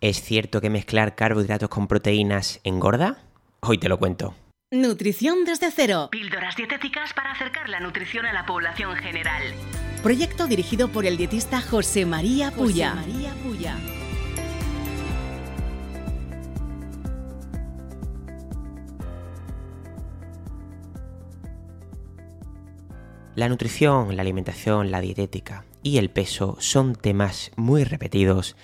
¿Es cierto que mezclar carbohidratos con proteínas engorda? Hoy te lo cuento. Nutrición desde cero. Píldoras dietéticas para acercar la nutrición a la población general. Proyecto dirigido por el dietista José María Puya. María Puya. La nutrición, la alimentación, la dietética y el peso son temas muy repetidos,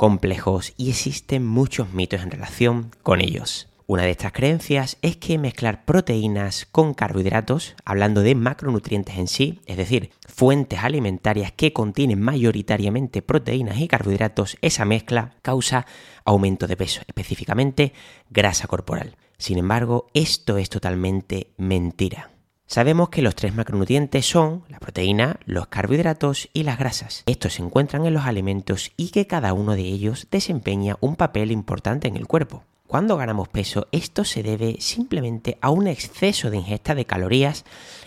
complejos y existen muchos mitos en relación con ellos. Una de estas creencias es que mezclar proteínas con carbohidratos, hablando de macronutrientes en sí, es decir, fuentes alimentarias que contienen mayoritariamente proteínas y carbohidratos, esa mezcla causa aumento de peso, específicamente grasa corporal. Sin embargo, esto es totalmente mentira. Sabemos que los tres macronutrientes son la proteína, los carbohidratos y las grasas. Estos se encuentran en los alimentos y que cada uno de ellos desempeña un papel importante en el cuerpo. Cuando ganamos peso, esto se debe simplemente a un exceso de ingesta de calorías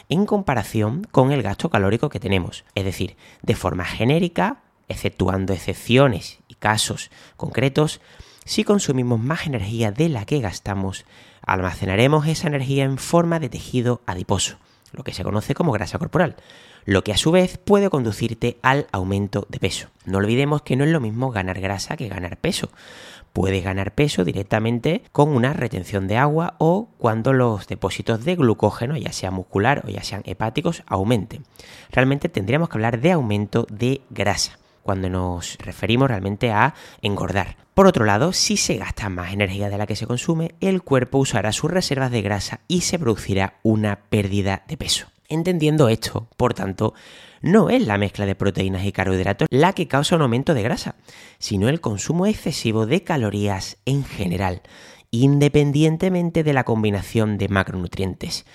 en comparación con el gasto calórico que tenemos. Es decir, de forma genérica, exceptuando excepciones y casos concretos, si consumimos más energía de la que gastamos, almacenaremos esa energía en forma de tejido adiposo, lo que se conoce como grasa corporal, lo que a su vez puede conducirte al aumento de peso. No olvidemos que no es lo mismo ganar grasa que ganar peso. Puedes ganar peso directamente con una retención de agua o cuando los depósitos de glucógeno, ya sea muscular o ya sean hepáticos, aumenten. Realmente tendríamos que hablar de aumento de grasa cuando nos referimos realmente a engordar. Por otro lado, si se gasta más energía de la que se consume, el cuerpo usará sus reservas de grasa y se producirá una pérdida de peso. Entendiendo esto, por tanto, no es la mezcla de proteínas y carbohidratos la que causa un aumento de grasa, sino el consumo excesivo de calorías en general, independientemente de la combinación de macronutrientes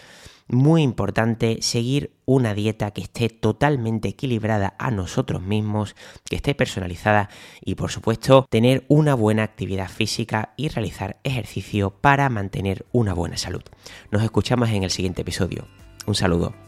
muy importante seguir una dieta que esté totalmente equilibrada a nosotros mismos, que esté personalizada y por supuesto tener una buena actividad física y realizar ejercicio para mantener una buena salud. Nos escuchamos en el siguiente episodio. Un saludo.